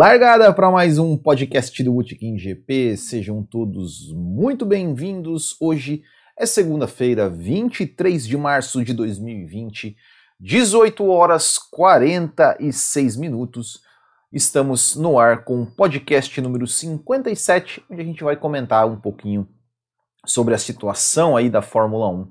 Largada para mais um podcast do Botequim GP. Sejam todos muito bem-vindos. Hoje é segunda-feira, 23 de março de 2020, 18 horas 46 minutos. Estamos no ar com o podcast número 57, onde a gente vai comentar um pouquinho sobre a situação aí da Fórmula 1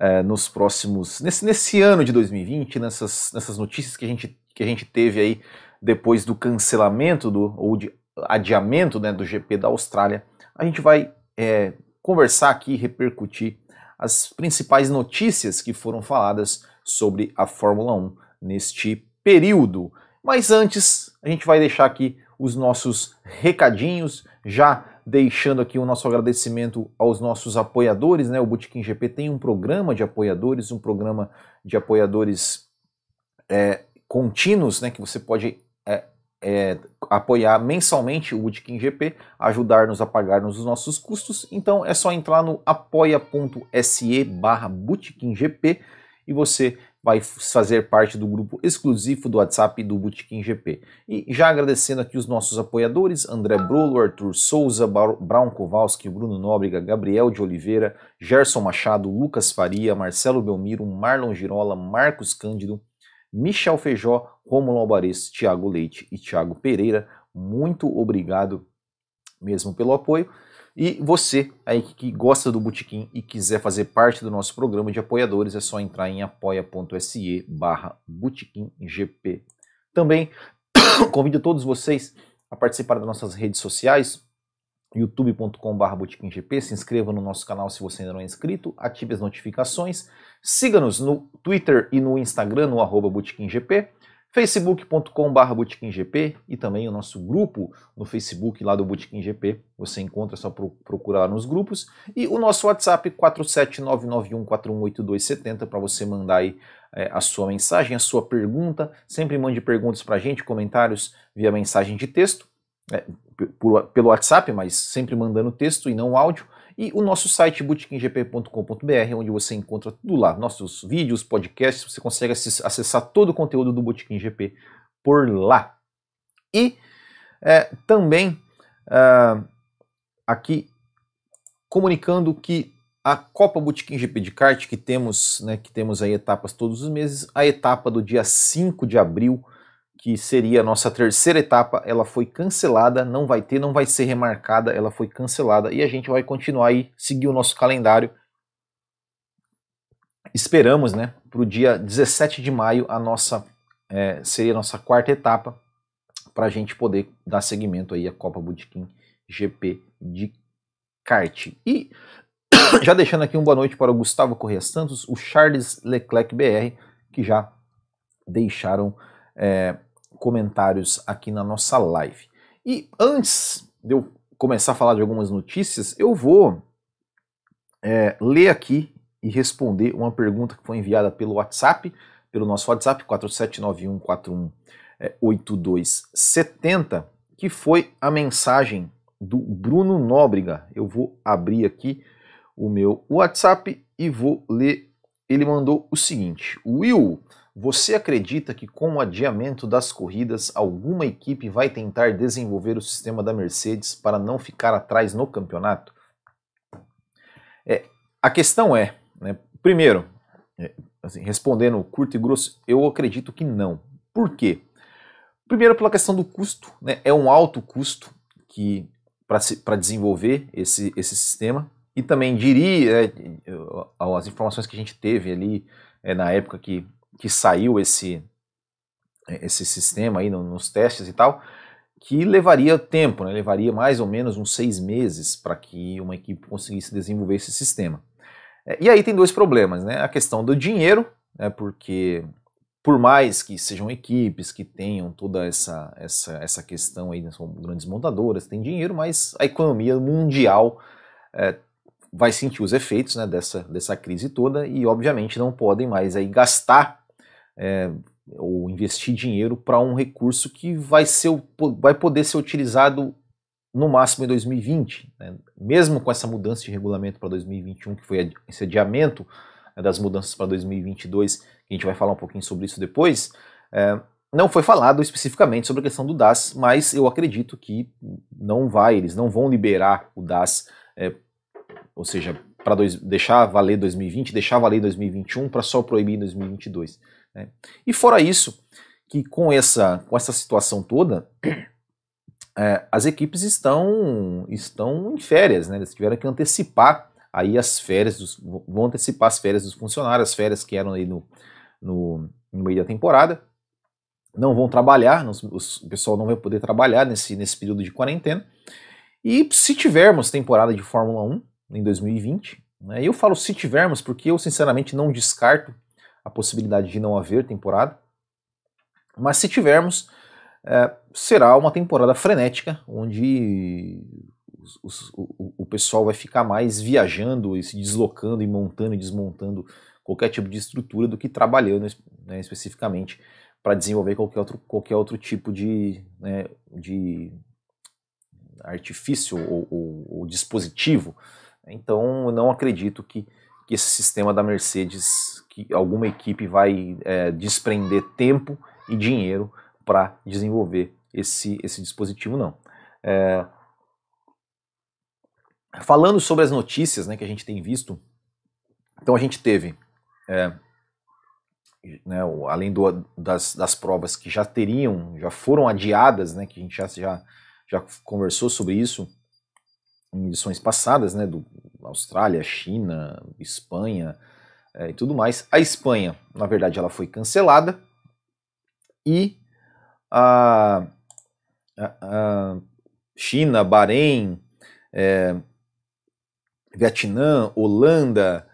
é, nos próximos. Nesse, nesse ano de 2020, nessas, nessas notícias que a, gente, que a gente teve aí depois do cancelamento do, ou de adiamento né, do GP da Austrália, a gente vai é, conversar aqui e repercutir as principais notícias que foram faladas sobre a Fórmula 1 neste período. Mas antes, a gente vai deixar aqui os nossos recadinhos, já deixando aqui o nosso agradecimento aos nossos apoiadores, né? O Bootkin GP tem um programa de apoiadores, um programa de apoiadores é, contínuos, né? Que você pode é, é, apoiar mensalmente o Bootkin GP, ajudar-nos a pagar os nossos custos. Então é só entrar no apoia.se barra GP e você vai fazer parte do grupo exclusivo do WhatsApp do Bootkin GP. E já agradecendo aqui os nossos apoiadores, André Brolo, Arthur Souza, Brown Kowalski, Bruno Nóbrega, Gabriel de Oliveira, Gerson Machado, Lucas Faria, Marcelo Belmiro, Marlon Girola, Marcos Cândido, Michel Feijó, Romulo Albares, Thiago Leite e Thiago Pereira. Muito obrigado mesmo pelo apoio. E você aí que gosta do Botequim e quiser fazer parte do nosso programa de apoiadores, é só entrar em apoia.se barra. Também convido todos vocês a participar das nossas redes sociais, youtube.com.br GP, se inscreva no nosso canal se você ainda não é inscrito, ative as notificações, siga-nos no Twitter e no Instagram, no arroba GP facebook.com.br botequimgp e também o nosso grupo no Facebook lá do Botequim GP. Você encontra, é só procurar nos grupos. E o nosso WhatsApp 47991418270 para você mandar aí é, a sua mensagem, a sua pergunta. Sempre mande perguntas para a gente, comentários via mensagem de texto, é, pelo WhatsApp, mas sempre mandando texto e não áudio e o nosso site botequimgp.com.br, onde você encontra tudo lá, nossos vídeos, podcasts, você consegue acessar todo o conteúdo do Botequim GP por lá. E é, também é, aqui comunicando que a Copa Botequim GP de kart que temos, né, que temos aí etapas todos os meses, a etapa do dia 5 de abril que seria a nossa terceira etapa, ela foi cancelada, não vai ter, não vai ser remarcada, ela foi cancelada e a gente vai continuar aí, seguir o nosso calendário. Esperamos, né, para o dia 17 de maio, a nossa, é, seria a nossa quarta etapa, para a gente poder dar seguimento aí à Copa Bootkin GP de kart. E já deixando aqui uma boa noite para o Gustavo Correia Santos, o Charles Leclerc BR, que já deixaram é, comentários aqui na nossa live. E antes de eu começar a falar de algumas notícias, eu vou é, ler aqui e responder uma pergunta que foi enviada pelo WhatsApp, pelo nosso WhatsApp 4791418270, que foi a mensagem do Bruno Nóbrega. Eu vou abrir aqui o meu WhatsApp e vou ler. Ele mandou o seguinte: Will, você acredita que com o adiamento das corridas, alguma equipe vai tentar desenvolver o sistema da Mercedes para não ficar atrás no campeonato? É, a questão é, né, primeiro, é, assim, respondendo curto e grosso, eu acredito que não. Por quê? Primeiro, pela questão do custo, né, é um alto custo que para desenvolver esse, esse sistema. E também diria, é, as informações que a gente teve ali é, na época que que saiu esse, esse sistema aí nos testes e tal, que levaria tempo, né? levaria mais ou menos uns seis meses para que uma equipe conseguisse desenvolver esse sistema. É, e aí tem dois problemas, né? A questão do dinheiro, né? porque por mais que sejam equipes que tenham toda essa, essa, essa questão aí, né? são grandes montadoras, tem dinheiro, mas a economia mundial é, vai sentir os efeitos né, dessa, dessa crise toda e obviamente não podem mais aí gastar é, ou investir dinheiro para um recurso que vai, ser, vai poder ser utilizado no máximo em 2020. Né? Mesmo com essa mudança de regulamento para 2021, que foi esse adiamento né, das mudanças para 2022, que a gente vai falar um pouquinho sobre isso depois, é, não foi falado especificamente sobre a questão do DAS, mas eu acredito que não vai, eles não vão liberar o DAS, é, ou seja, para deixar valer 2020, deixar valer 2021 para só proibir em 2022. Né? E fora isso, que com essa, com essa situação toda, é, as equipes estão, estão em férias, né? eles tiveram que antecipar aí as férias, dos, vão antecipar as férias dos funcionários, as férias que eram aí no, no, no meio da temporada, não vão trabalhar, os, o pessoal não vai poder trabalhar nesse, nesse período de quarentena, e se tivermos temporada de Fórmula 1 em 2020, né, eu falo se tivermos porque eu sinceramente não descarto a possibilidade de não haver temporada, mas se tivermos, é, será uma temporada frenética, onde os, os, o, o, pessoal vai ficar mais viajando e se deslocando e montando e desmontando qualquer tipo de estrutura do que trabalhando né, especificamente para desenvolver qualquer outro, qualquer outro tipo de, né, de artifício ou, ou, ou, dispositivo. Então, não acredito que, que esse sistema da Mercedes, que alguma equipe vai é, desprender tempo e dinheiro para desenvolver esse, esse dispositivo, não. É, falando sobre as notícias né, que a gente tem visto, então a gente teve, é, né, além do, das, das provas que já teriam, já foram adiadas, né, que a gente já, já, já conversou sobre isso em edições passadas, né, do Austrália, China, Espanha é, e tudo mais. A Espanha, na verdade, ela foi cancelada, e a, a, a China, Bahrein, é, Vietnã, Holanda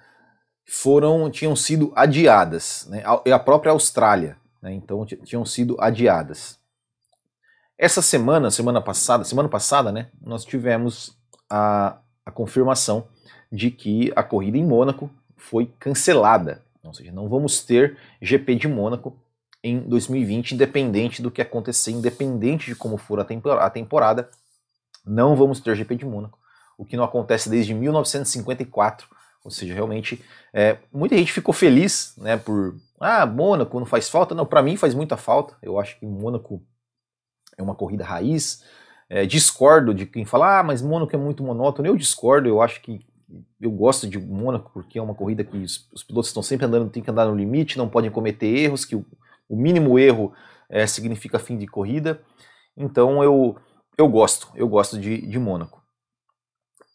foram tinham sido adiadas, né? e a própria Austrália, né? então tinham sido adiadas. Essa semana, semana passada, semana passada, né, nós tivemos a, a confirmação de que a corrida em Mônaco foi cancelada, ou seja, não vamos ter GP de Mônaco em 2020, independente do que acontecer, independente de como for a temporada, não vamos ter GP de Mônaco, o que não acontece desde 1954. Ou seja, realmente, é, muita gente ficou feliz, né, por ah, Mônaco não faz falta. Não, para mim faz muita falta. Eu acho que Mônaco é uma corrida raiz. É, discordo de quem fala, ah, mas Mônaco é muito monótono. Eu discordo, eu acho que eu gosto de Mônaco porque é uma corrida que os, os pilotos estão sempre andando, tem que andar no limite, não podem cometer erros, que o, o mínimo erro é, significa fim de corrida. Então eu, eu gosto, eu gosto de, de Mônaco.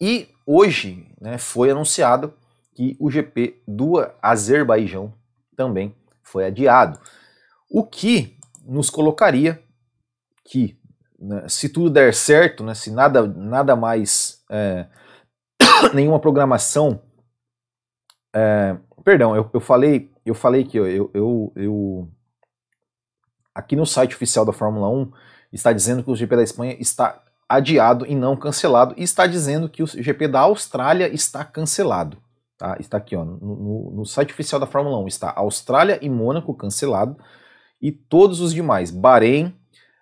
E hoje né, foi anunciado que o GP do Azerbaijão também foi adiado. O que nos colocaria que, se tudo der certo, né, se nada, nada mais, é, nenhuma programação. É, perdão, eu, eu, falei, eu falei que eu, eu, eu aqui no site oficial da Fórmula 1 está dizendo que o GP da Espanha está adiado e não cancelado, e está dizendo que o GP da Austrália está cancelado. Tá? Está aqui ó, no, no, no site oficial da Fórmula 1 está Austrália e Mônaco cancelado, e todos os demais, Bahrein,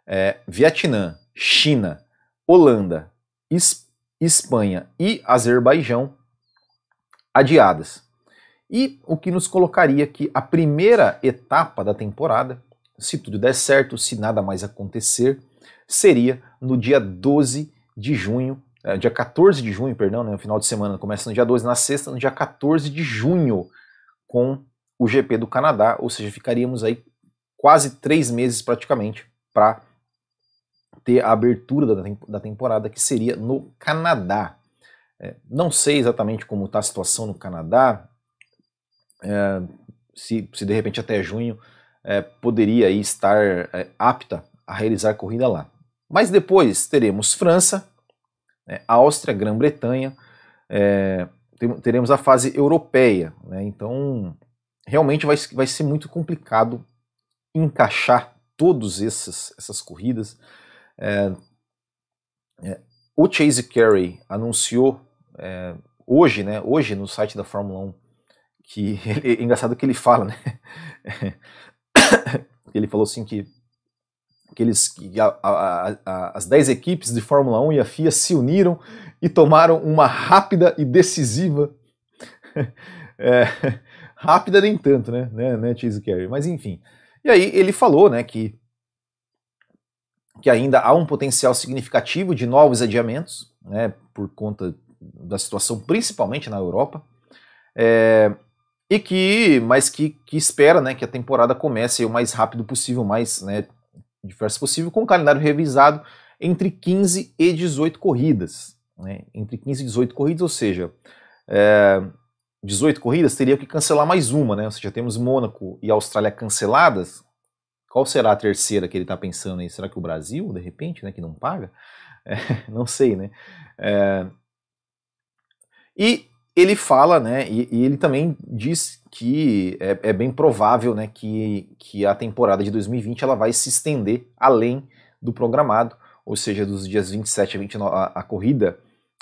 é, Vietnã, China, Holanda, es, Espanha e Azerbaijão adiadas. E o que nos colocaria que a primeira etapa da temporada se tudo der certo, se nada mais acontecer, seria no dia 12 de junho, é, dia 14 de junho, perdão, né, no final de semana, começa no dia 12, na sexta, no dia 14 de junho, com o GP do Canadá, ou seja, ficaríamos aí quase três meses praticamente para ter a abertura da, da temporada, que seria no Canadá. É, não sei exatamente como está a situação no Canadá, é, se, se de repente até junho é, poderia estar é, apta a realizar corrida lá. Mas depois teremos França, é, Áustria, Grã-Bretanha, é, teremos a fase europeia. Né? Então, realmente vai, vai ser muito complicado encaixar todas essas, essas corridas. É, é, o Chase Carey anunciou hoje, né, hoje no site da Fórmula 1, que é engraçado que ele fala, né? ele falou assim que, que, eles, que a, a, a, as 10 equipes de Fórmula 1 e a FIA se uniram e tomaram uma rápida e decisiva. é, rápida nem tanto, né, né, né Chase Carey? Mas enfim. E aí ele falou né, que que ainda há um potencial significativo de novos adiamentos, né, por conta da situação principalmente na Europa, é, e que, mas que, que espera né, que a temporada comece o mais rápido possível, mais né, diverso possível, com o calendário revisado entre 15 e 18 corridas. Né, entre 15 e 18 corridas, ou seja, é, 18 corridas teria que cancelar mais uma, né? Ou seja, temos Mônaco e Austrália canceladas. Qual será a terceira que ele está pensando aí? Será que o Brasil, de repente, né, que não paga? É, não sei, né? É, e ele fala, né, e, e, ele também diz que é, é, bem provável, né, que, que a temporada de 2020 ela vai se estender além do programado, ou seja, dos dias 27 a 29, a, a corrida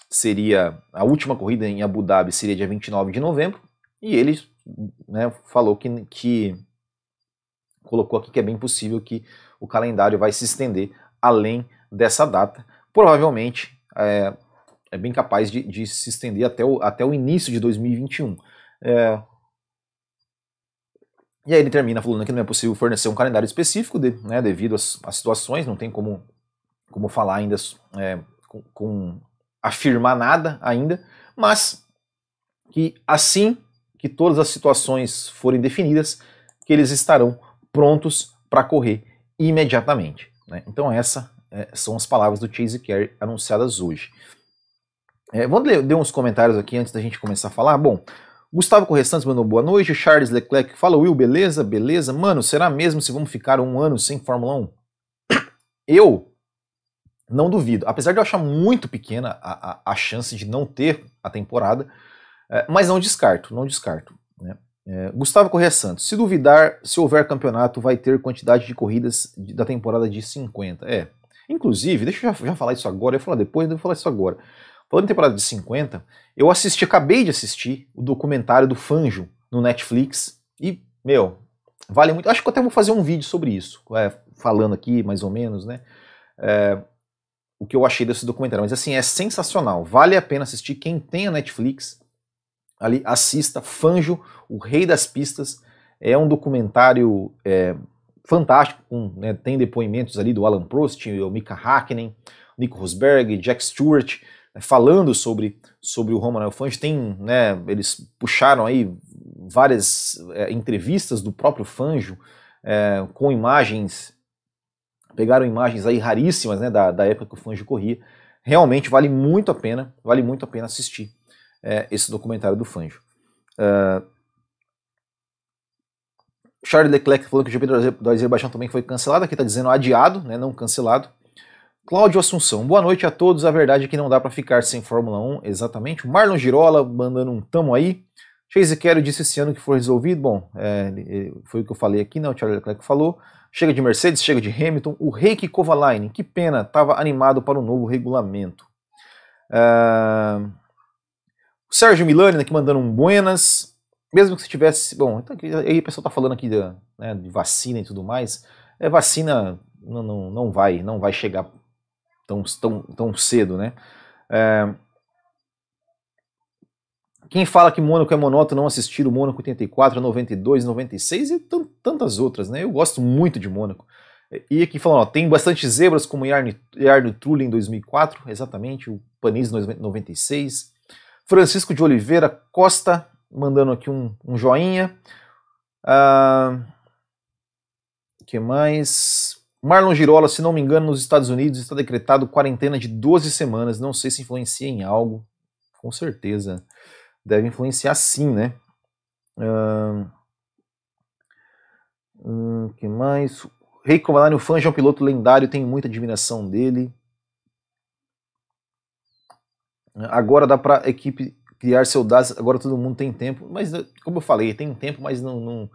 seria, a última corrida em Abu Dhabi seria dia 29 de novembro, e ele né, falou que, que colocou aqui que é bem possível que o calendário vai se estender além dessa data, provavelmente é, é bem capaz de, de, se estender até o, até o início de 2021. É... E aí ele termina falando que não é possível fornecer um calendário específico de, né, devido às, às, situações, não tem como, como falar ainda é, com, com, afirmar nada ainda, mas que assim que todas as situações forem definidas, que eles estarão prontos para correr imediatamente. Né? Então essas é, são as palavras do Chase Carey anunciadas hoje. É, vamos ler, ler uns comentários aqui antes da gente começar a falar. Bom, Gustavo Correstantes mandou boa noite. Charles Leclerc fala, Will, beleza? Beleza. Mano, será mesmo se vamos ficar um ano sem Fórmula 1? Eu não duvido. Apesar de eu achar muito pequena a, a, a chance de não ter a temporada, é, mas não descarto, não descarto. Né? É, Gustavo Correia Santos, se duvidar, se houver campeonato, vai ter quantidade de corridas de, da temporada de 50. É. Inclusive, deixa eu já, já falar isso agora, eu vou falar depois, eu vou falar isso agora. Falando em temporada de 50, eu assisti, acabei de assistir o documentário do Fanjo no Netflix e, meu, vale muito. Acho que eu até vou fazer um vídeo sobre isso, é, falando aqui mais ou menos, né? É, o que eu achei desse documentário. Mas assim, é sensacional. Vale a pena assistir. Quem tem a Netflix, ali assista. Fanjo, o Rei das Pistas. É um documentário é, fantástico. Né, tem depoimentos ali do Alan Prost, o Mika Hakkinen, Nico Rosberg, Jack Stewart falando sobre, sobre o Roman Fangio. Tem, né, eles puxaram aí várias é, entrevistas do próprio Fangio é, com imagens, pegaram imagens aí raríssimas né, da, da época que o Fangio corria. Realmente vale muito a pena, vale muito a pena assistir é, esse documentário do Fangio. Uh, Charles Leclerc falou que o GP do Azerbaijão também foi cancelado, aqui está dizendo adiado, né, não cancelado. Cláudio Assunção, boa noite a todos. A verdade é que não dá para ficar sem Fórmula 1, exatamente. O Marlon Girola mandando um tamo aí. Chase Quero disse esse ano que foi resolvido. Bom, é, foi o que eu falei aqui, né? O Charles Leclerc falou. Chega de Mercedes, chega de Hamilton. O Reiki Kovalainen, que pena, estava animado para o novo regulamento. Uh, Sérgio Milani aqui mandando um buenas. Mesmo que se tivesse. Bom, então, aí o pessoal está falando aqui de, né, de, vacina e tudo mais. É, vacina não, não, não vai, não vai chegar tão, tão, tão cedo, né? É... Quem fala que Mônaco é monótono não assistir o Mônaco 84, 92, 96 e tantas outras, né? Eu gosto muito de Mônaco. E aqui falando, ó, tem bastante zebras como Yarn, Trulli em 2004, exatamente, o Panis em 96. Francisco de Oliveira Costa mandando aqui um, um joinha. Uh, que mais? Marlon Girola, se não me engano, nos Estados Unidos está decretado quarentena de 12 semanas. Não sei se influencia em algo. Com certeza deve influenciar sim, né? Hum, que mais? Rei Covalani, o fã é um piloto lendário, tenho muita admiração dele. Agora dá para a equipe criar seu DAS, agora todo mundo tem tempo, mas como eu falei, tem tempo, mas não, não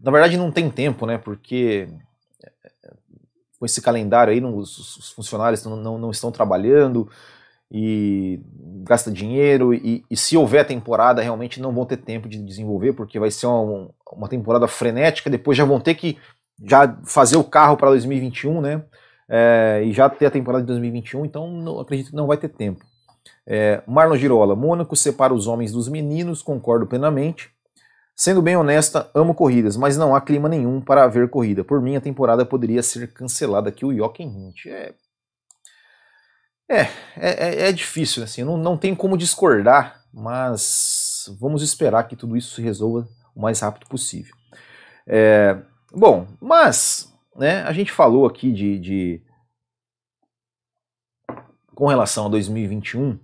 na verdade não tem tempo, né? Porque com esse calendário aí, não, os, os, funcionários não, não, não, estão trabalhando e gasta dinheiro e, e, se houver temporada realmente não vão ter tempo de desenvolver porque vai ser uma, uma temporada frenética, depois já vão ter que já fazer o carro para 2021, né? É, e já ter a temporada de 2021, então não, acredito que não vai ter tempo. É, Marlon Girola, Mônaco separa os homens dos meninos, concordo plenamente. Sendo bem honesta, amo corridas, mas não há clima nenhum para ver corrida. Por mim, a temporada poderia ser cancelada aqui, o Jochen Hint. É, é, é, é, é difícil, assim, não, não tem como discordar, mas vamos esperar que tudo isso se resolva o mais rápido possível. É, bom, mas né, a gente falou aqui de, de com relação a 2021,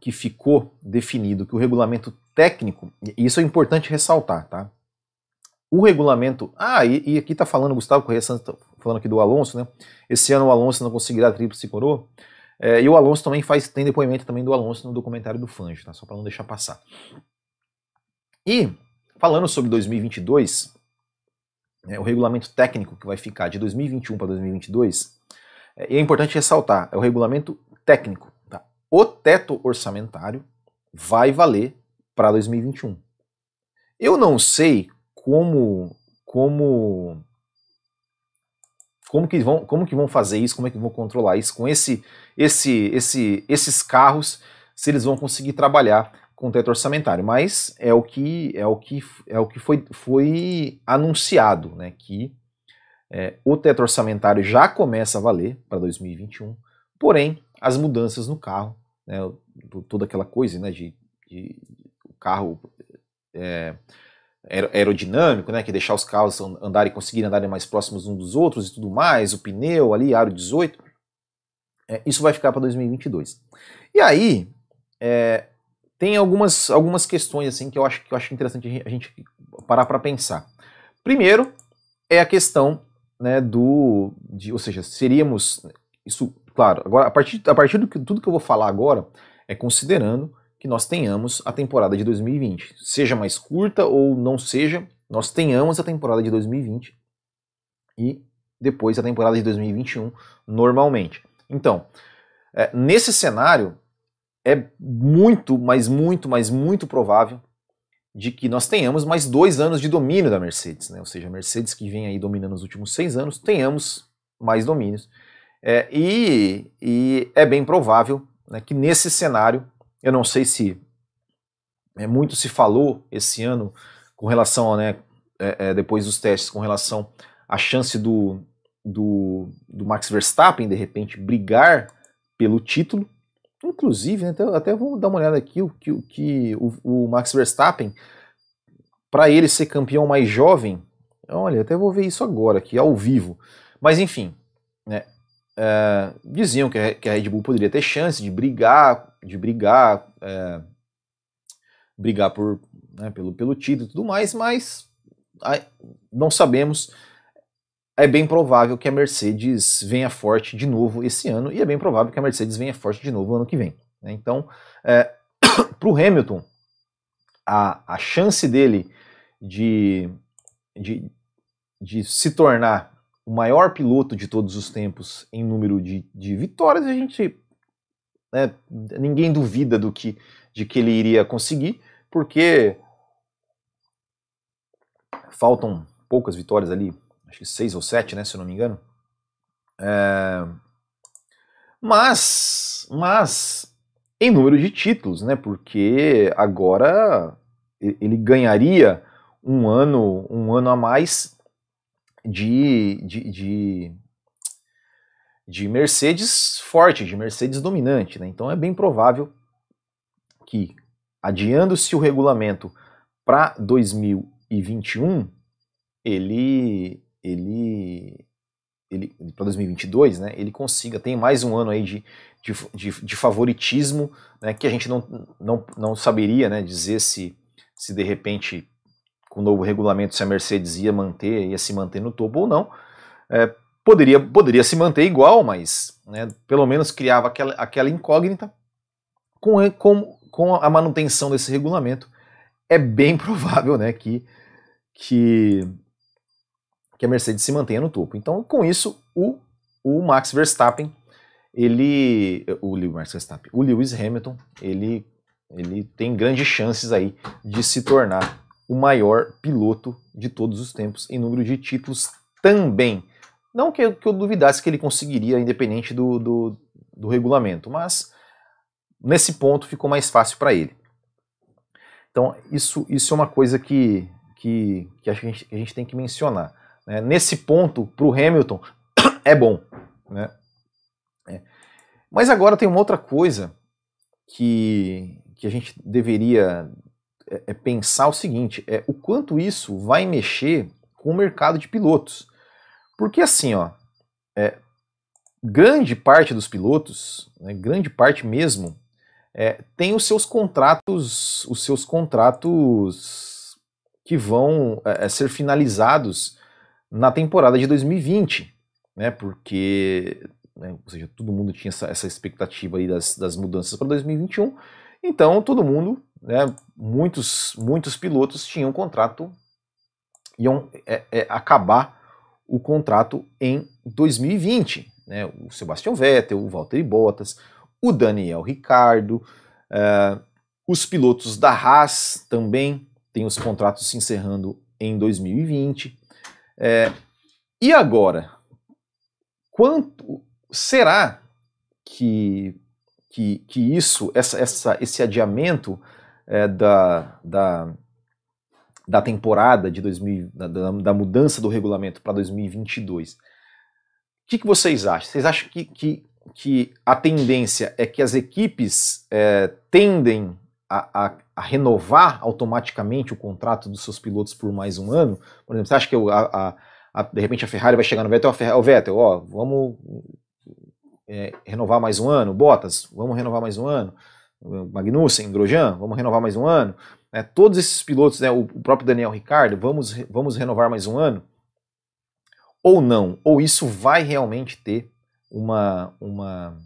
que ficou definido que o regulamento técnico, e isso é importante ressaltar, tá? O regulamento. Ah, e, e aqui tá falando, Gustavo Correia Santos, tá falando aqui do Alonso, né? Esse ano o Alonso não conseguirá a tríplice coroa. É, e o Alonso também faz, tem depoimento também do Alonso no documentário do Fanjo, tá? Só para não deixar passar. E, falando sobre 2022, é, o regulamento técnico que vai ficar de 2021 para 2022, é, é importante ressaltar, é o regulamento técnico. Tá? O teto orçamentário vai valer para 2021. Eu não sei como como como que vão como que vão fazer isso, como é que vão controlar isso com esse esse esse esses carros, se eles vão conseguir trabalhar com teto orçamentário, mas é o que é o que é o que foi, foi anunciado, né, que é, o teto orçamentário já começa a valer para 2021, porém as mudanças no carro, né, toda aquela coisa, né, de, de o carro é, aerodinâmico, né, que deixar os carros andarem, conseguirem andarem mais próximos uns dos outros e tudo mais, o pneu ali, aro 18, é, isso vai ficar para 2022. E aí, é, tem algumas, algumas questões assim que eu acho que eu acho interessante a gente parar para pensar. Primeiro é a questão né, do, de, ou seja, seríamos isso, claro. Agora a partir a partir do que tudo que eu vou falar agora é considerando que nós tenhamos a temporada de 2020, seja mais curta ou não seja, nós tenhamos a temporada de 2020 e depois a temporada de 2021 normalmente. Então, é, nesse cenário, é muito, mas muito, mas muito provável de que nós tenhamos mais dois anos de domínio da Mercedes, né? ou seja, a Mercedes que vem aí dominando os últimos seis anos, tenhamos mais domínios. É, e, e, é bem provável né, que nesse cenário, eu não sei se é, muito se falou esse ano com relação, né, é, é, depois dos testes, com relação à chance do, do, do Max Verstappen de repente brigar pelo título, Inclusive, né, até, até vou dar uma olhada aqui, o que o, que o, o Max Verstappen, para ele ser campeão mais jovem, olha, até vou ver isso agora aqui, ao vivo. Mas enfim, né, é, diziam que a, que a, Red Bull poderia ter chance de brigar, de brigar, é, brigar por, né, pelo, pelo título e tudo mais, mas não sabemos é bem provável que a Mercedes venha forte de novo esse ano e é bem provável que a Mercedes venha forte de novo ano que vem. Né? Então, é, para o Hamilton, a, a chance dele de, de, de se tornar o maior piloto de todos os tempos em número de, de vitórias, a gente né, ninguém duvida do que de que ele iria conseguir, porque faltam poucas vitórias ali, acho que seis ou sete, né, se eu não me engano. É, mas, mas em número de títulos, né, porque agora ele ganharia um ano, um ano a mais de, de, de, de Mercedes forte, de Mercedes dominante, né? Então é bem provável que adiando-se o regulamento para 2021, ele ele, ele para 2022, né, ele consiga, tem mais um ano aí de, de, de, de favoritismo, né, que a gente não, não, não saberia né, dizer se, se de repente com o novo regulamento se a Mercedes ia manter, ia se manter no topo ou não. É, poderia, poderia se manter igual, mas né, pelo menos criava aquela, aquela incógnita com, com, com a manutenção desse regulamento. É bem provável né, que, que que a Mercedes se mantenha no topo. Então, com isso, o, o Max Verstappen, ele, o Max Verstappen, o Lewis Hamilton, ele, ele tem grandes chances aí de se tornar o maior piloto de todos os tempos em número de títulos também. Não que eu, que eu duvidasse que ele conseguiria, independente do, do, do regulamento, mas nesse ponto ficou mais fácil para ele. Então, isso, isso é uma coisa que, que, que a, gente, a gente tem que mencionar. Né? Nesse ponto, para o Hamilton, é bom. Né? É. Mas agora tem uma outra coisa que, que a gente deveria é, é pensar o seguinte: é o quanto isso vai mexer com o mercado de pilotos. Porque assim, ó, é, grande parte dos pilotos, né, grande parte mesmo, é, tem os seus contratos, os seus contratos que vão é, é ser finalizados na temporada de 2020, né? Porque, né, ou seja, todo mundo tinha essa, essa expectativa aí das, das mudanças para 2021, então todo mundo, né, muitos, muitos pilotos tinham contrato, iam é, é, acabar o contrato em 2020, né? O Sebastian Vettel, o Valtteri Bottas, o Daniel Ricardo, uh, os pilotos da Haas também têm os contratos se encerrando em 2020. É, e agora, quanto será que, que, que isso, essa, essa, esse adiamento é, da, da, da temporada de 2000, da, da mudança do regulamento para 2022, o que, que vocês acham? Vocês acham que, que que a tendência é que as equipes é, tendem a, a, a, renovar automaticamente o contrato dos seus pilotos por mais um ano? Por exemplo, você acha que a, de repente a Ferrari vai chegar no Vettel, o Vettel, ó, vamos é, renovar mais um ano? Bottas, vamos renovar mais um ano? Magnussen, Grosjean, vamos renovar mais um ano? É, todos esses pilotos, né, o, o próprio Daniel Ricardo, vamos, vamos renovar mais um ano? Ou não? Ou isso vai realmente ter uma, uma,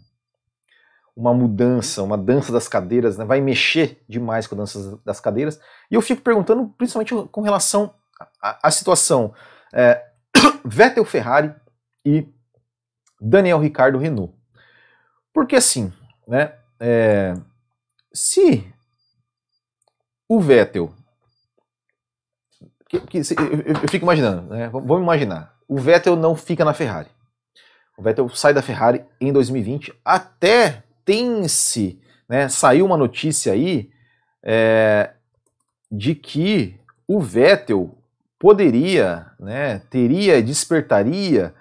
uma mudança, uma dança das cadeiras, né? vai mexer demais com a dança das cadeiras. E eu fico perguntando, principalmente com relação à, situação é, Vettel Ferrari e Daniel Ricardo Renault. Porque assim, né, é, se o Vettel. Que, que, eu, eu, fico imaginando, né, vamos imaginar, o Vettel não fica na Ferrari. O Vettel sai da Ferrari em 2020. Até tem-se, né, saiu uma notícia aí é, de que o Vettel poderia, né, teria, despertaria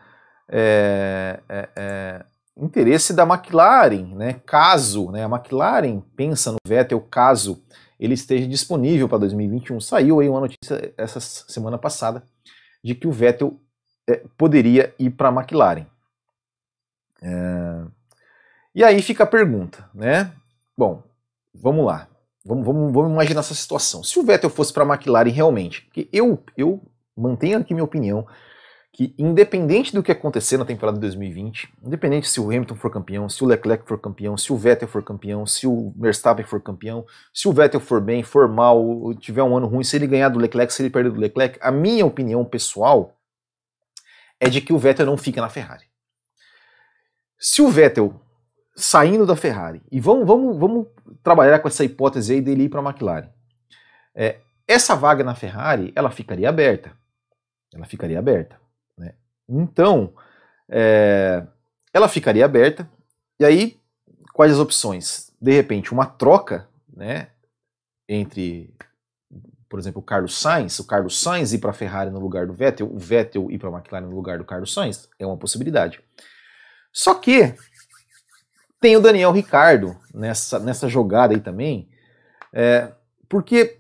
é, é, é, interesse da McLaren, né, caso né, a McLaren pensa no Vettel caso ele esteja disponível para 2021. Saiu aí uma notícia essa semana passada de que o Vettel é, poderia ir para a McLaren. É... E aí fica a pergunta, né? Bom, vamos lá. Vamos, vamos, vamos imaginar essa situação. Se o Vettel fosse para a McLaren realmente, que eu, eu mantenho aqui minha opinião, que independente do que acontecer na temporada de 2020, independente se o Hamilton for campeão, se o Leclerc for campeão, se o Vettel for campeão, se o Verstappen for campeão, se o Vettel for bem, for mal, tiver um ano ruim, se ele ganhar do Leclerc, se ele perder do Leclerc, a minha opinião pessoal é de que o Vettel não fica na Ferrari. Se o Vettel saindo da Ferrari, e vamos, vamos, vamos trabalhar com essa hipótese aí dele ir para a McLaren, é, essa vaga na Ferrari, ela ficaria aberta. Ela ficaria aberta. Né? Então, é, ela ficaria aberta, e aí, quais as opções? De repente, uma troca né, entre, por exemplo, o Carlos Sainz, o Carlos Sainz ir para a Ferrari no lugar do Vettel, o Vettel ir para a McLaren no lugar do Carlos Sainz, é uma possibilidade. Só que tem o Daniel Ricardo nessa, nessa jogada aí também, é, porque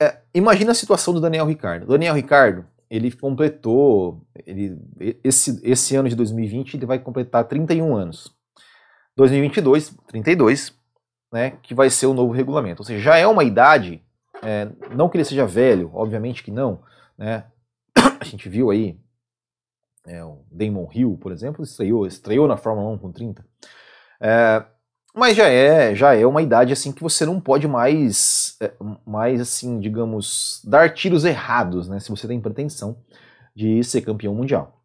é, imagina a situação do Daniel Ricardo. O Daniel Ricardo, ele completou, ele, esse, esse ano de 2020 ele vai completar 31 anos. 2022, 32, né, que vai ser o novo regulamento. Ou seja, já é uma idade, é, não que ele seja velho, obviamente que não, né, a gente viu aí é, o Damon Hill, por exemplo, estreou, estreou na Fórmula 1 com 30. É, mas já é, já é uma idade assim que você não pode mais, é, mais assim, digamos, dar tiros errados, né? Se você tem pretensão de ser campeão mundial.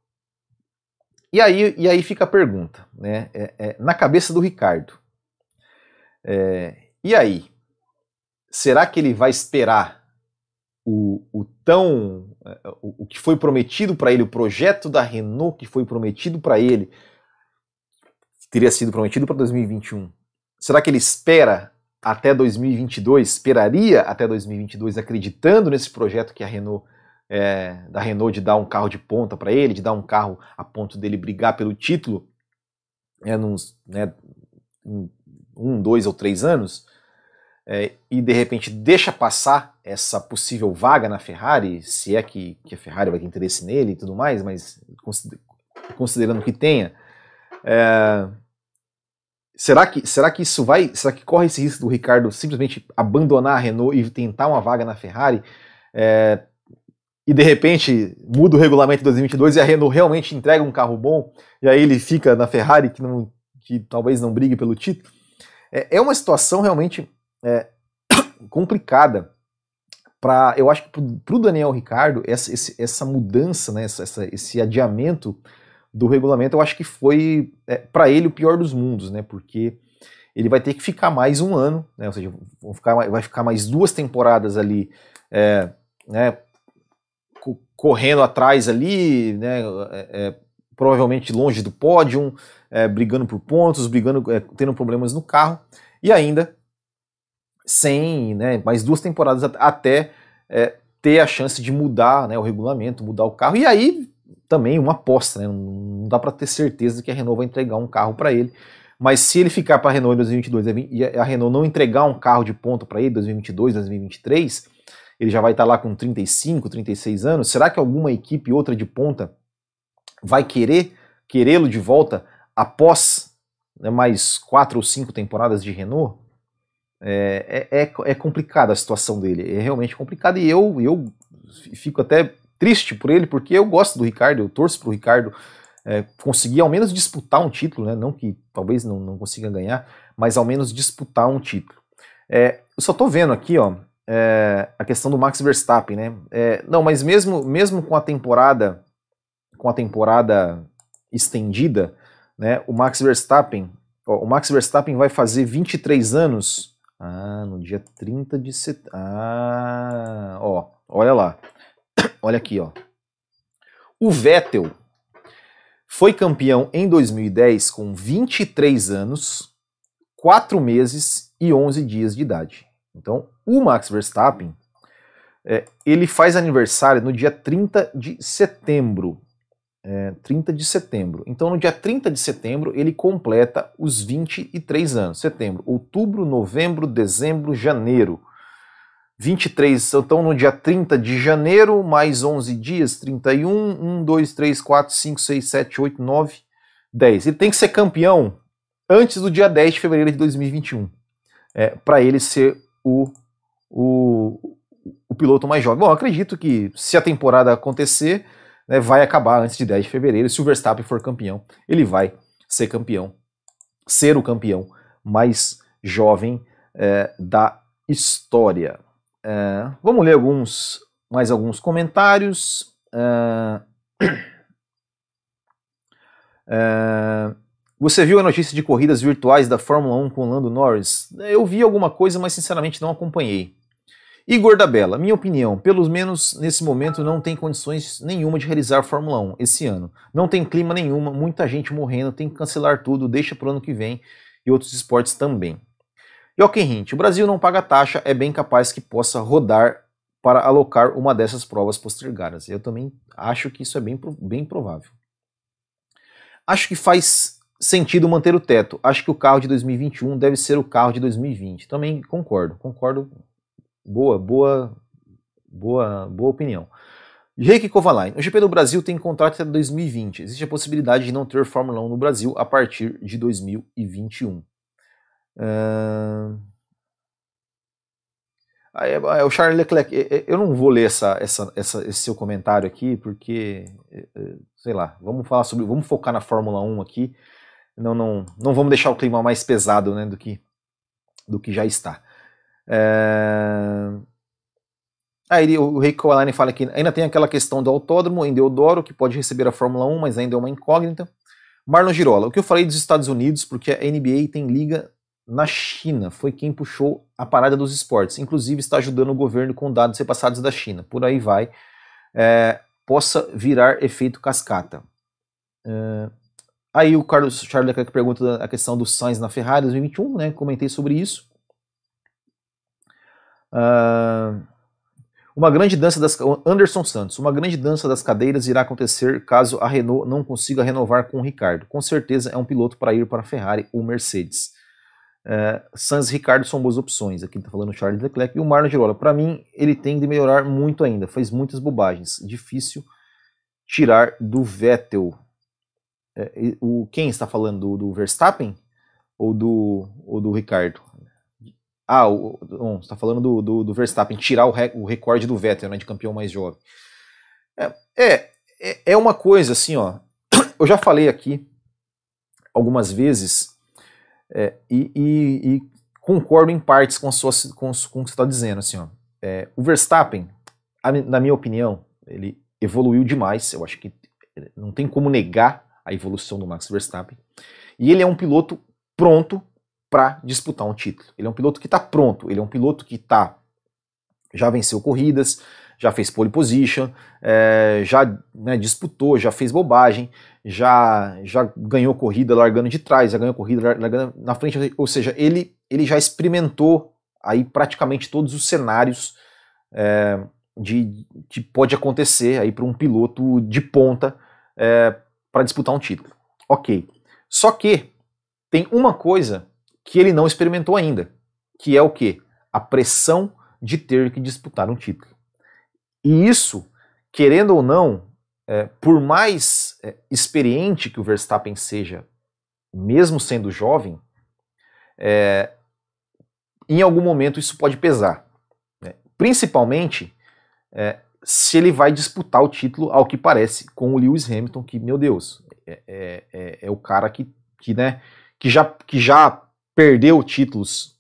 E aí, e aí fica a pergunta, né? É, é, na cabeça do Ricardo. É, e aí? Será que ele vai esperar o, o tão é, o, o, que foi prometido para ele, o projeto da Renault que foi prometido para ele, teria sido prometido para 2021. Será que ele espera até 2022, esperaria até 2022, acreditando nesse projeto que a Renault é, da Renault de dar um carro de ponta para ele, de dar um carro a ponto dele brigar pelo título, é, nos, né, um, dois ou três anos, é, e de repente deixa passar essa possível vaga na Ferrari, se é que, que a Ferrari vai ter interesse nele e tudo mais, mas considerando que tenha, é, será que será que isso vai, será que corre esse risco do Ricardo simplesmente abandonar a Renault e tentar uma vaga na Ferrari? É, e de repente muda o regulamento de 2022 e a Renault realmente entrega um carro bom e aí ele fica na Ferrari que, não, que talvez não brigue pelo título. É, é uma situação realmente é, complicada para, eu acho que para o Daniel Ricardo essa, essa mudança, né, essa, esse adiamento do regulamento, eu acho que foi é, para ele o pior dos mundos, né? Porque ele vai ter que ficar mais um ano, né? Ou seja, ficar, vai ficar mais duas temporadas ali, é, né? Correndo atrás ali, né? É, é provavelmente longe do pódio, é, brigando por pontos, brigando, é, tendo problemas no carro e ainda sem, né? Mais duas temporadas até ter a chance de mudar, né? O regulamento, mudar o carro e aí também uma aposta, né? Não dá para ter certeza que a Renault vai entregar um carro para ele. Mas se ele ficar para a Renault em 2022 e a Renault não entregar um carro de ponta para ele em 2022, 2023, ele já vai estar tá lá com 35, 36 anos. Será que alguma equipe outra de ponta vai querer querê-lo de volta após né, mais quatro ou cinco temporadas de Renault? É, é, é, é complicada a situação dele, é realmente complicada e eu, eu fico até triste por ele, porque eu gosto do Ricardo, eu torço pro Ricardo é, conseguir ao menos disputar um título, né? não que talvez não, não consiga ganhar, mas ao menos disputar um título. É, eu só tô vendo aqui, ó, é, a questão do Max Verstappen, né? É, não, mas mesmo, mesmo com a temporada, com a temporada estendida, né? O Max Verstappen, ó, o Max Verstappen vai fazer 23 anos. Ah, no dia 30 de setembro. Ah, ó, olha lá. Olha aqui, ó. O Vettel foi campeão em 2010 com 23 anos, 4 meses e 11 dias de idade. Então, o Max Verstappen, é, ele faz aniversário no dia 30 de setembro. É, 30 de setembro. Então, no dia 30 de setembro, ele completa os 23 anos. Setembro, outubro, novembro, dezembro, janeiro. 23, então no dia 30 de janeiro, mais 11 dias, 31, 1, 2, 3, 4, 5, 6, 7, 8, 9, 10. Ele tem que ser campeão antes do dia 10 de fevereiro de 2021, é, para ele ser o, o, o piloto mais jovem. Bom, acredito que se a temporada acontecer, né, vai acabar antes de 10 de fevereiro. Se o Verstappen for campeão, ele vai ser campeão, ser o campeão mais jovem é, da história. É, vamos ler alguns, mais alguns comentários. É, você viu a notícia de corridas virtuais da Fórmula 1 com Lando Norris? Eu vi alguma coisa, mas sinceramente não acompanhei. Igor da Bela, minha opinião, pelo menos nesse momento não tem condições nenhuma de realizar a Fórmula 1 esse ano. Não tem clima nenhuma, muita gente morrendo, tem que cancelar tudo, deixa pro ano que vem e outros esportes também. Jochen Hint, o Brasil não paga taxa, é bem capaz que possa rodar para alocar uma dessas provas postergadas. Eu também acho que isso é bem, bem provável. Acho que faz sentido manter o teto. Acho que o carro de 2021 deve ser o carro de 2020. Também concordo, concordo. Boa, boa, boa, boa opinião. Reiki Kovalainen. O GP do Brasil tem contrato até 2020. Existe a possibilidade de não ter Fórmula 1 no Brasil a partir de 2021. Uh... o Charles Leclerc, eu não vou ler essa, essa, essa, esse seu comentário aqui, porque, sei lá, vamos falar sobre, vamos focar na Fórmula 1 aqui, não, não, não vamos deixar o clima mais pesado né, do, que, do que já está. É... Aí o Rick Kovalainen fala que ainda tem aquela questão do autódromo em Deodoro, que pode receber a Fórmula 1, mas ainda é uma incógnita. Marlon Girola, o que eu falei dos Estados Unidos, porque a NBA tem liga na China foi quem puxou a parada dos esportes. Inclusive está ajudando o governo com dados repassados da China. Por aí vai. É, possa virar efeito cascata. É, aí o Carlos Charles Leclerc pergunta a questão do Sainz na Ferrari 2021, né? Comentei sobre isso. Uh, uma grande dança das Anderson Santos, uma grande dança das cadeiras irá acontecer caso a Renault não consiga renovar com o Ricardo. Com certeza é um piloto para ir para a Ferrari ou Mercedes. Uh, Sainz e Ricardo são boas opções. Aqui está falando Charles Leclerc e o Marlon Girola. Para mim, ele tem de melhorar muito ainda. Faz muitas bobagens. Difícil tirar do Vettel. É, o, quem está falando? Do, Verstappen? Ou do, ou do Ricardo? Ah, o, o, está falando do, do, do, Verstappen, tirar o, rec, o recorde do Vettel, né, de campeão mais jovem. É, é, é, é uma coisa assim, ó. Eu já falei aqui algumas vezes é, e, e, e, concordo em partes com, sua, com, com o que você está dizendo. Assim, ó. É, o Verstappen, a, na minha opinião, ele evoluiu demais. Eu acho que não tem como negar a evolução do Max Verstappen. E ele é um piloto pronto para disputar um título. Ele é um piloto que está pronto, ele é um piloto que tá, já venceu corridas, já fez pole position, é, já né, disputou, já fez bobagem, já, já ganhou corrida largando de trás, já ganhou corrida largando na frente, ou seja, ele, ele já experimentou aí praticamente todos os cenários é, de que pode acontecer aí para um piloto de ponta é, para disputar um título. Ok. Só que tem uma coisa que ele não experimentou ainda, que é o que? A pressão de ter que disputar um título. E isso, querendo ou não, é, por mais é, experiente que o Verstappen seja, mesmo sendo jovem, é, em algum momento isso pode pesar. Né? Principalmente é, se ele vai disputar o título, ao que parece, com o Lewis Hamilton, que, meu Deus, é, é, é, é o cara que, que, né, que, já, que já perdeu títulos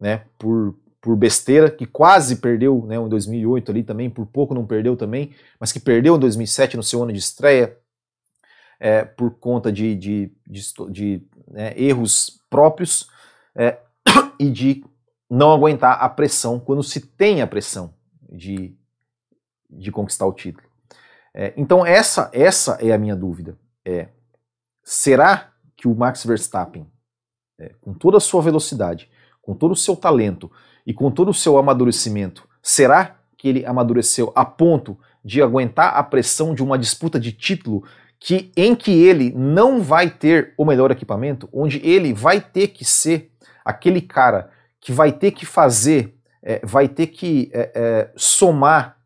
né, por, por besteira, que quase perdeu né, em 2008 ali também, por pouco não perdeu também, mas que perdeu em 2007 no seu ano de estreia, é, por conta de, de, de, de né, erros próprios é, e de não aguentar a pressão quando se tem a pressão de de conquistar o título. É, então essa essa é a minha dúvida. É, será que o Max Verstappen, é, com toda a sua velocidade, com todo o seu talento e com todo o seu amadurecimento, será que ele amadureceu a ponto de aguentar a pressão de uma disputa de título que em que ele não vai ter o melhor equipamento, onde ele vai ter que ser aquele cara que vai ter que fazer, é, vai ter que é, é somar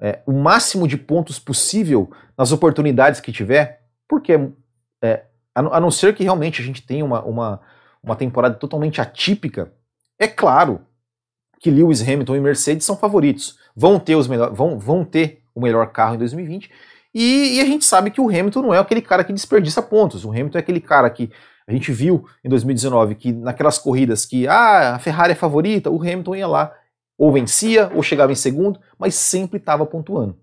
é, o máximo de pontos possível nas oportunidades que tiver, porque é, a, não ser que realmente a gente tenha uma, uma, uma temporada totalmente atípica, é claro que Lewis Hamilton e Mercedes são favoritos, vão ter, os melhor, vão, vão ter o melhor carro em 2020, e, e, a gente sabe que o Hamilton não é aquele cara que desperdiça pontos, o Hamilton é aquele cara que a gente viu em 2019 que naquelas corridas que ah, a Ferrari é favorita, o Hamilton ia lá ou vencia, ou chegava em segundo, mas sempre estava pontuando.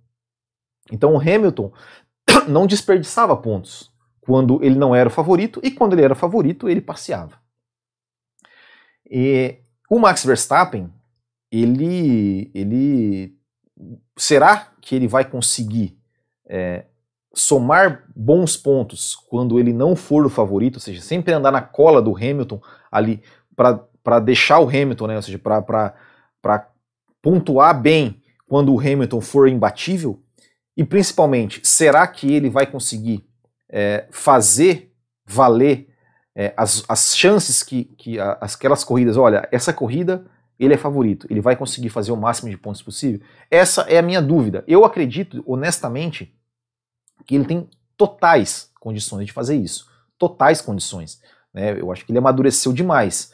Então o Hamilton não desperdiçava pontos quando ele não era o favorito, e quando ele era favorito, ele passeava. E o Max Verstappen, ele, ele será que ele vai conseguir é, somar bons pontos quando ele não for o favorito, ou seja, sempre andar na cola do Hamilton ali para deixar o Hamilton, né, ou seja, para pontuar bem quando o Hamilton for imbatível? E principalmente, será que ele vai conseguir é, fazer valer é, as, as chances que, que as, aquelas corridas, olha, essa corrida ele é favorito, ele vai conseguir fazer o máximo de pontos possível? Essa é a minha dúvida. Eu acredito, honestamente, que ele tem totais condições de fazer isso. Totais condições. Né? Eu acho que ele amadureceu demais.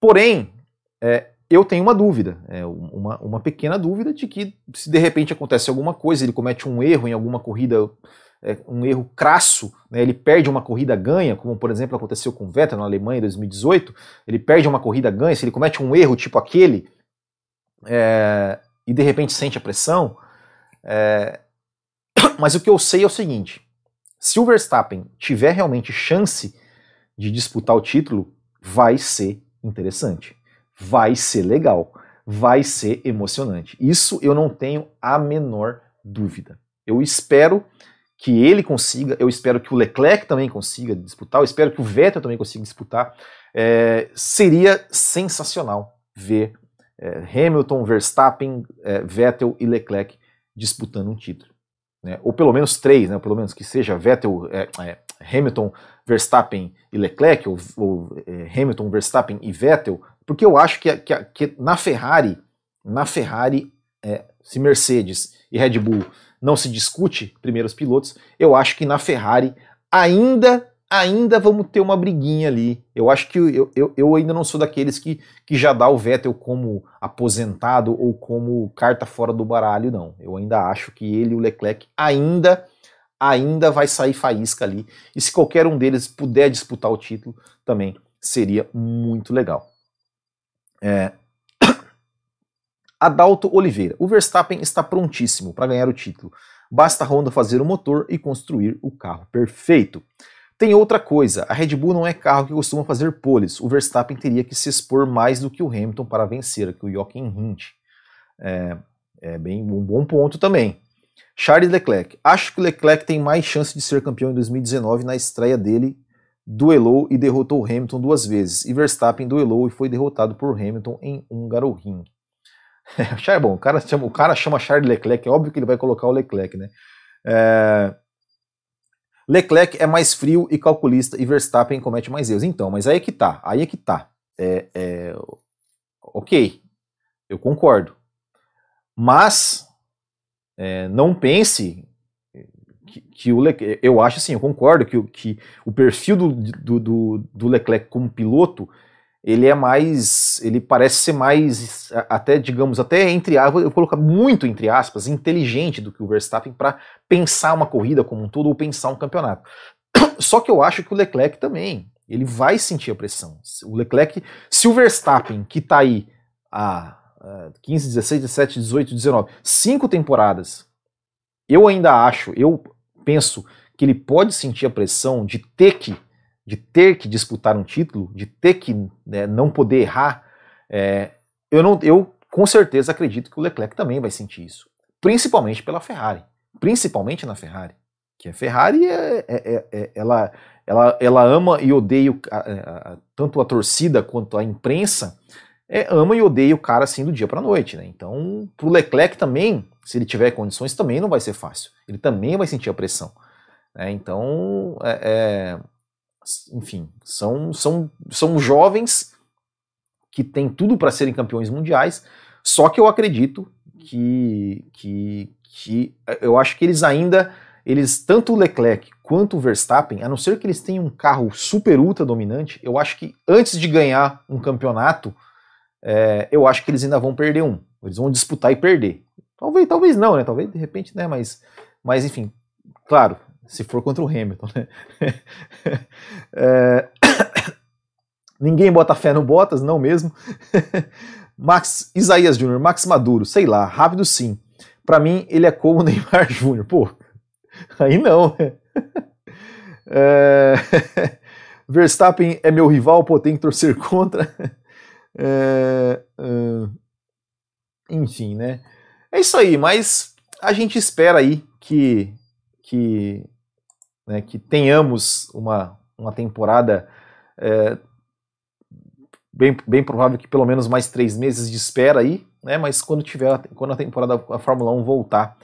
Porém, é, eu tenho uma dúvida, é, uma, uma pequena dúvida de que se de repente acontece alguma coisa, ele comete um erro em alguma corrida, é, um erro crasso, né, ele perde uma corrida ganha, como por exemplo aconteceu com o Vettel na Alemanha em 2018, ele perde uma corrida ganha, se ele comete um erro tipo aquele é, e de repente sente a pressão, é, mas o que eu sei é o seguinte, se o Verstappen tiver realmente chance de disputar o título, vai ser interessante vai ser legal, vai ser emocionante. Isso eu não tenho a menor dúvida. Eu espero que ele consiga, eu espero que o Leclerc também consiga disputar, eu espero que o Vettel também consiga disputar. É, seria sensacional ver é, Hamilton, Verstappen, é, Vettel e Leclerc disputando um título. Né? Ou pelo menos três, né? pelo menos que seja Vettel, é, é, Hamilton, Verstappen e Leclerc, ou, ou é, Hamilton, Verstappen e Vettel, porque eu acho que, que, que na Ferrari, na Ferrari, se Mercedes e Red Bull não se discute primeiros pilotos, eu acho que na Ferrari ainda ainda vamos ter uma briguinha ali. Eu acho que eu, eu, eu, ainda não sou daqueles que, que já dá o Vettel como aposentado ou como carta fora do baralho, não. Eu ainda acho que ele e o Leclerc ainda ainda vai sair faísca ali. E se qualquer um deles puder disputar o título, também seria muito legal. É... Adalto Oliveira. O Verstappen está prontíssimo para ganhar o título. Basta a Honda fazer o motor e construir o carro perfeito. Tem outra coisa, a Red Bull não é carro que costuma fazer poles. O Verstappen teria que se expor mais do que o Hamilton para vencer, que o Jochen Hint. É, é bem um bom ponto também. Charles Leclerc. Acho que o Leclerc tem mais chance de ser campeão em 2019 na estreia dele. Duelou e derrotou Hamilton duas vezes. E Verstappen duelou e foi derrotado por Hamilton em Hungaroring. É, bom, o cara, chama, o cara chama Charles Leclerc, é óbvio que ele vai colocar o Leclerc, né? É, Leclerc é mais frio e calculista e Verstappen comete mais erros. Então, mas aí é que tá, aí é que tá. É, é, ok, eu concordo. Mas é, não pense que, que, o Leclerc, eu acho assim, eu concordo que, que o perfil do, do, do Leclerc como piloto ele é mais, ele parece ser mais, até digamos, até entre aspas, eu colocar muito entre aspas, inteligente do que o Verstappen para pensar uma corrida como um todo ou pensar um campeonato. Só que eu acho que o Leclerc também, ele vai sentir a pressão. O Leclerc, se o Verstappen, que está aí há 15, 16, 17, 18, 19, cinco temporadas, eu ainda acho, eu penso que ele pode sentir a pressão de ter que de ter que disputar um título, de ter que né, não poder errar, é, eu, não, eu com certeza acredito que o Leclerc também vai sentir isso. Principalmente pela Ferrari. Principalmente na Ferrari. Que a Ferrari, é, é, é, é ela, ela, ela ama e odeia a, a, tanto a torcida quanto a imprensa, é, ama e odeia o cara assim do dia para noite. Né? Então, para o Leclerc também, se ele tiver condições, também não vai ser fácil. Ele também vai sentir a pressão. Né? Então, é, enfim, são, são, são jovens que têm tudo para serem campeões mundiais, só que eu acredito que, que, que eu acho que eles ainda, eles tanto o Leclerc quanto o Verstappen, a não ser que eles tenham um carro super ultra dominante, eu acho que antes de ganhar um campeonato, é, eu acho que eles ainda vão perder um. Eles vão disputar e perder. Talvez, talvez não, né? Talvez de repente, né? Mas, mas enfim, claro, se for contra o Hamilton, né? é... Ninguém bota fé no Bottas, não mesmo. Max Isaías Júnior, Max Maduro, sei lá, rápido sim. Para mim, ele é como o Neymar Júnior. Pô, aí não. é... Verstappen é meu rival, pô, tem que torcer contra. É... Enfim, né? É isso aí, mas a gente espera aí que, que né, que tenhamos uma, uma temporada é, bem, bem provável que pelo menos mais três meses de espera aí, né, mas quando tiver quando a temporada da Fórmula 1 voltar,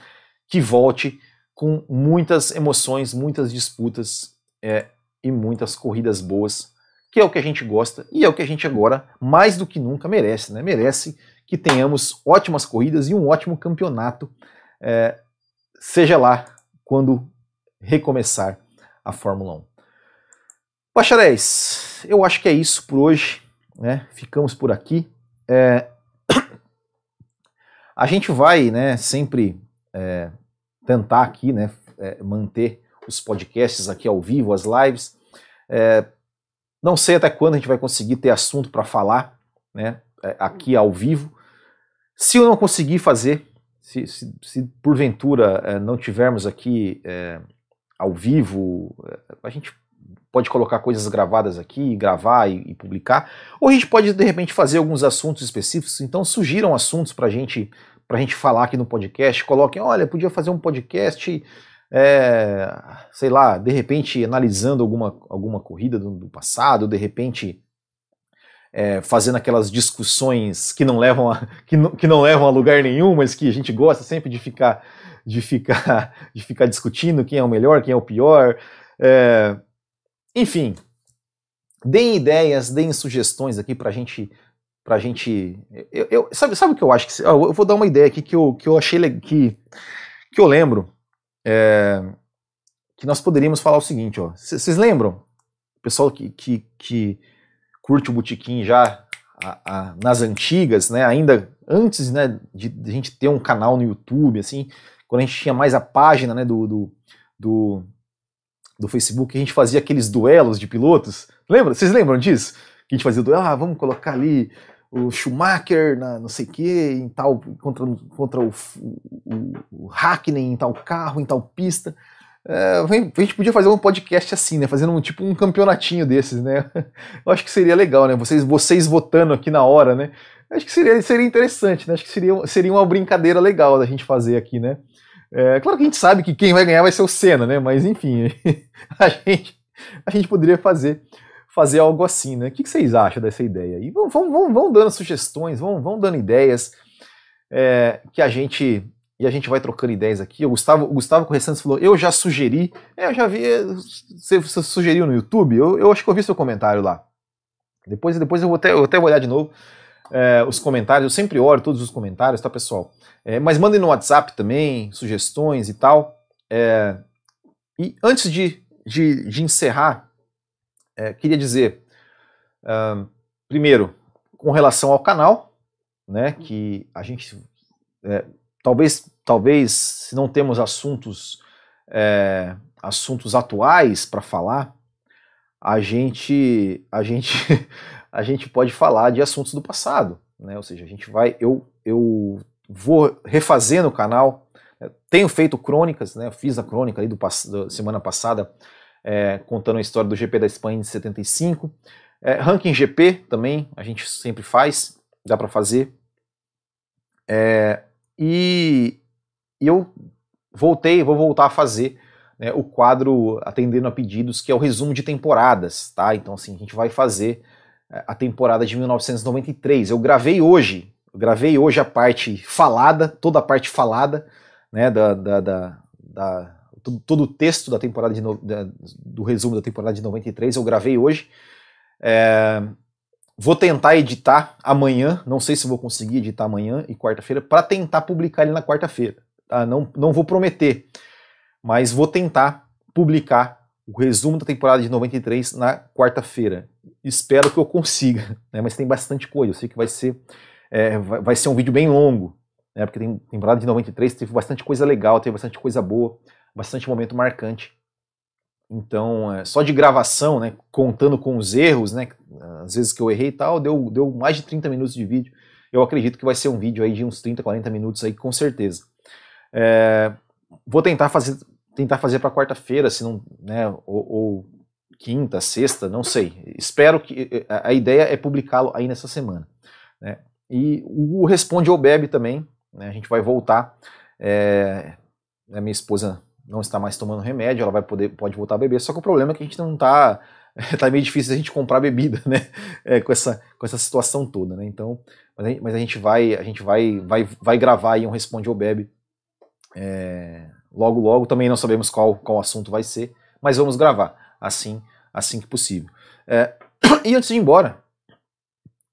que volte com muitas emoções, muitas disputas é, e muitas corridas boas, que é o que a gente gosta e é o que a gente agora mais do que nunca merece, né? Merece que tenhamos ótimas corridas e um ótimo campeonato, é, seja lá quando recomeçar a Fórmula 1. Bacharéis, eu acho que é isso por hoje, né? Ficamos por aqui. É... A gente vai, né, sempre é, tentar aqui, né, é, manter os podcasts aqui ao vivo, as lives. É, não sei até quando a gente vai conseguir ter assunto para falar, né, é, aqui ao vivo. Se eu não conseguir fazer, se, se, se porventura é, não tivermos aqui ao vivo, eh, a gente pode colocar coisas gravadas aqui, gravar e, e, publicar, ou a gente pode de repente fazer alguns assuntos específicos. Então sugiram assuntos para gente, a gente falar aqui no podcast. Coloquem, olha, podia fazer um podcast, é, sei lá, de repente analisando alguma, alguma corrida do, do passado, de repente é, fazendo aquelas discussões que não levam a, que não, que não levam a lugar nenhum, mas que a gente gosta sempre de ficar de ficar de ficar discutindo quem é o melhor, quem é o pior. É, enfim, deem ideias, deem sugestões aqui para gente pra gente. Eu, eu, sabe, sabe o que eu acho? Que, eu vou dar uma ideia aqui que eu, que eu achei que, que eu lembro. É, que nós poderíamos falar o seguinte, ó. Vocês lembram? Pessoal que, que, que curte o Botequim já a, a, nas antigas, né? Ainda antes né, de, de, a gente ter um canal no YouTube, assim, quando a gente tinha mais a página né, do, do, do, do Facebook, a gente fazia aqueles duelos de pilotos. Lembra? Vocês lembram disso? Que a gente fazia duelo, ah, vamos colocar ali o Schumacher na não sei o que, em tal, contra, contra o, o, o Hackney em tal carro, em tal pista. É, a gente podia fazer um podcast assim, né? Fazendo um tipo um campeonatinho desses, né? Eu acho que seria legal, né? Vocês, vocês votando aqui na hora, né? Acho que seria, seria interessante, né? Acho que seria, seria uma brincadeira legal da gente fazer aqui, né? É, claro que a gente sabe que quem vai ganhar vai ser o Senna, né? Mas enfim, a gente, a gente poderia fazer fazer algo assim, né? O que vocês acham dessa ideia? E vão, vão, vão dando sugestões, vão, vão dando ideias é, que a gente e a gente vai trocando ideias aqui. O Gustavo, o Gustavo falou: Eu já sugeri. É, eu já vi. Você, você, sugeriu no YouTube? Eu, eu acho que eu vi seu comentário lá. Depois, depois eu, vou até, eu até vou olhar de novo é, os comentários. Eu sempre olho todos os comentários, tá, pessoal? É, mas mandem no WhatsApp também, sugestões e tal. É, e antes de, de, de encerrar, é, queria dizer, primeiro, com relação ao canal, né, que a gente, é, talvez, talvez, se não temos assuntos, é, assuntos atuais para falar, a gente, a gente, a gente pode falar de assuntos do passado, né? Ou seja, a gente vai, eu, eu vou refazendo o canal, tenho feito crônicas, né? Fiz a crônica ali do, da semana passada é, contando a história do GP da Espanha de 75. É, ranking GP também, a gente sempre faz, dá para fazer. É, e, eu voltei, vou voltar a fazer né, o quadro atendendo a pedidos, que é o resumo de temporadas, tá? Então, assim, a gente vai fazer a temporada de 1993. Eu gravei hoje, gravei hoje a parte falada, toda a parte falada, né, da, da, da, da todo, todo o texto da temporada de da, do resumo da temporada de 93 eu gravei hoje. É, vou tentar editar amanhã, não sei se vou conseguir editar amanhã e quarta-feira, para tentar publicar ele na quarta-feira. Tá? Não, não vou prometer, mas vou tentar publicar o resumo da temporada de 93 na quarta-feira. Espero que eu consiga, né? mas tem bastante coisa. Eu sei que vai ser, é, vai, vai ser um vídeo bem longo, né? porque tem temporada de 93 teve bastante coisa legal, teve bastante coisa boa bastante momento marcante. Então, é, só de gravação, né, contando com os erros, né, às vezes que eu errei e tal, deu, deu mais de 30 minutos de vídeo. Eu acredito que vai ser um vídeo aí de uns 30, 40 minutos aí, com certeza. É, vou tentar fazer tentar fazer para quarta-feira, se não, né, ou, ou, quinta, sexta, não sei. Espero que a ideia é publicá-lo aí nessa semana. Né? E o Responde ou Bebe também, né, a gente vai voltar. É, a minha esposa não está mais tomando remédio, ela vai poder, pode voltar a beber, só que o problema é que a gente não está, tá meio difícil a gente comprar bebida, né, é, com, essa, com essa situação toda, né, então, mas a gente, mas a gente vai, a gente vai, vai, vai gravar aí um Responde ou Bebe é, logo, logo, também não sabemos qual, qual assunto vai ser, mas vamos gravar, assim, assim que possível. É, e antes de ir embora,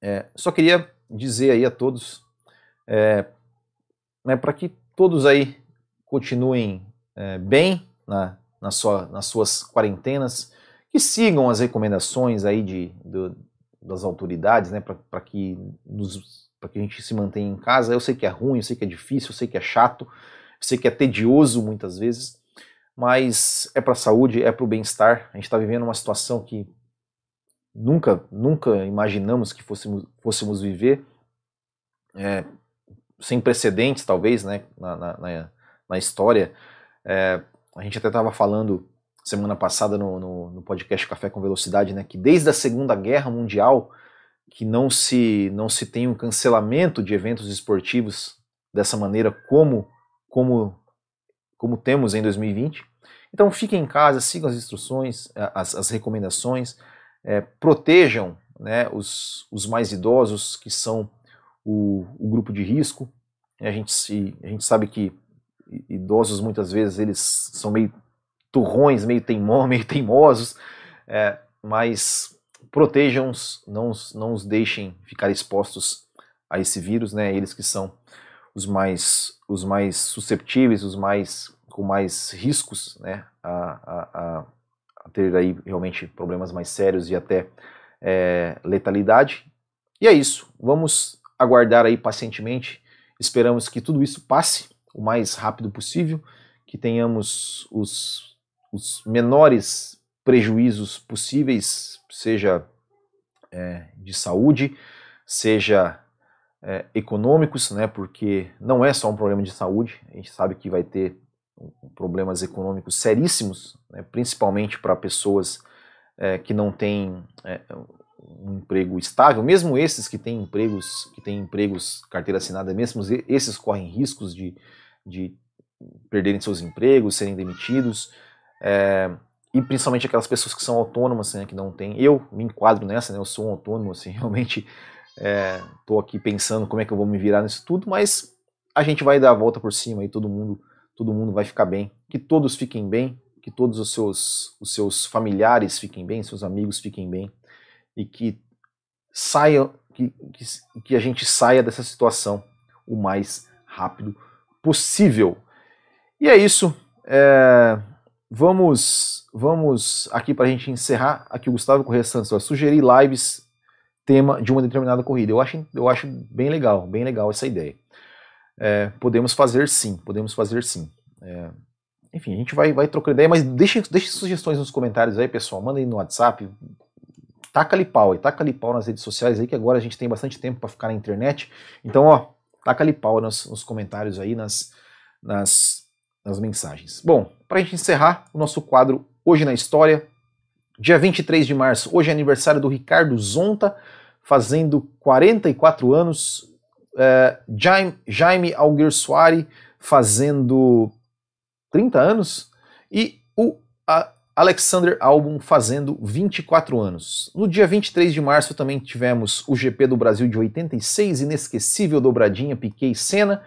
é, só queria dizer aí a todos, é, né, para que todos aí continuem é, bem na, na sua, nas suas quarentenas, que sigam as recomendações aí de, das autoridades, né, para que, que a gente se mantenha em casa. Eu sei que é ruim, eu sei que é difícil, eu sei que é chato, sei que é tedioso muitas vezes, mas é para a saúde, é para o bem-estar. A gente está vivendo uma situação que nunca, nunca imaginamos que fôssemos, fôssemos viver, é, sem precedentes talvez, né, na, na, na história é, a gente até estava falando semana passada no, no, no, podcast Café com Velocidade, né, que desde a Segunda Guerra Mundial que não se não se tem um cancelamento de eventos esportivos dessa maneira como como como temos em 2020. Então fiquem em casa, sigam as instruções, as, as recomendações, é, protejam né, os, os mais idosos, que são o, o grupo de risco. A gente, se, a gente sabe que idosos muitas vezes eles são meio turrões, meio, teimó, meio teimosos, é, mas protejam-os, não, não os deixem ficar expostos a esse vírus, né? Eles que são os mais, os mais susceptíveis, os mais com mais riscos, né? A, a, a, ter aí realmente problemas mais sérios e até é, letalidade. E é isso. Vamos aguardar aí pacientemente. Esperamos que tudo isso passe o mais rápido possível, que tenhamos os, os menores prejuízos possíveis, seja é, de saúde, seja é, econômicos, né, porque não é só um problema de saúde, a gente sabe que vai ter problemas econômicos seríssimos, né, principalmente para pessoas é, que não têm é, um emprego estável, mesmo esses que têm empregos, que têm empregos carteira assinada, mesmo esses correm riscos de, de perderem seus empregos, serem demitidos, é, e principalmente aquelas pessoas que são autônomas, né, que não têm. Eu me enquadro nessa, né, eu sou um autônomo, assim, realmente estou é, aqui pensando como é que eu vou me virar nisso tudo, mas a gente vai dar a volta por cima e todo mundo, todo mundo vai ficar bem, que todos fiquem bem, que todos os seus, os seus familiares fiquem bem, seus amigos fiquem bem e que saia, que, que, que a gente saia dessa situação o mais rápido possível. E é isso. É, vamos, vamos aqui para a gente encerrar. Aqui o Gustavo Correia Santos sugerir lives tema de uma determinada corrida. Eu acho, eu acho bem legal, bem legal essa ideia. É, podemos fazer sim, podemos fazer sim. É, enfim, a gente vai, vai trocando ideia, mas deixe, deixe sugestões nos comentários aí, pessoal. Manda aí no WhatsApp, taca-lhe pau aí, taca-lhe pau nas redes sociais aí, que agora a gente tem bastante tempo para ficar na internet. Então, ó, taca-lhe pau nos, nos, comentários aí, nas, nas, nas mensagens. Bom, para a gente encerrar o nosso quadro Hoje na História, dia 23 de março, hoje é aniversário do Ricardo Zonta, fazendo 44 anos, é, Jaime, Jaime Alguersuari fazendo 30 anos, e o a, Alexander Albon fazendo 24 anos. No dia 23 de março também tivemos o GP do Brasil de 86, inesquecível dobradinha Piquet e Senna.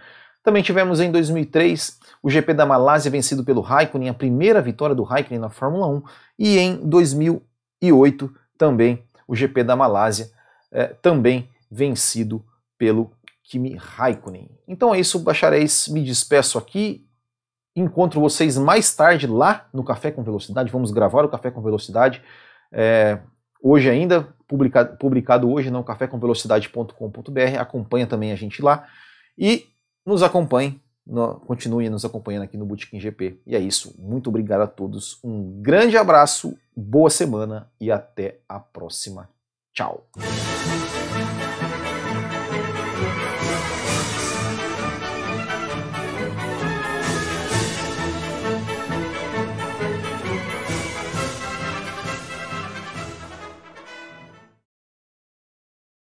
Também tivemos em 2003 o GP da Malásia vencido pelo Raikkonen, a primeira vitória do Raikkonen na Fórmula 1. E em 2008 também o GP da Malásia, eh, também vencido pelo Kimi Raikkonen. Então é isso, bacharéis, me despeço aqui Encontro vocês mais tarde lá no Café com Velocidade. Vamos gravar o Café com Velocidade. É, hoje ainda, publicado, publicado hoje no cafécomvelocidade.com.br. Acompanha também a gente lá. E nos acompanhe, no, continue nos acompanhando aqui no Bootkin GP. E é isso. Muito obrigado a todos. Um grande abraço, boa semana e até a próxima. Tchau.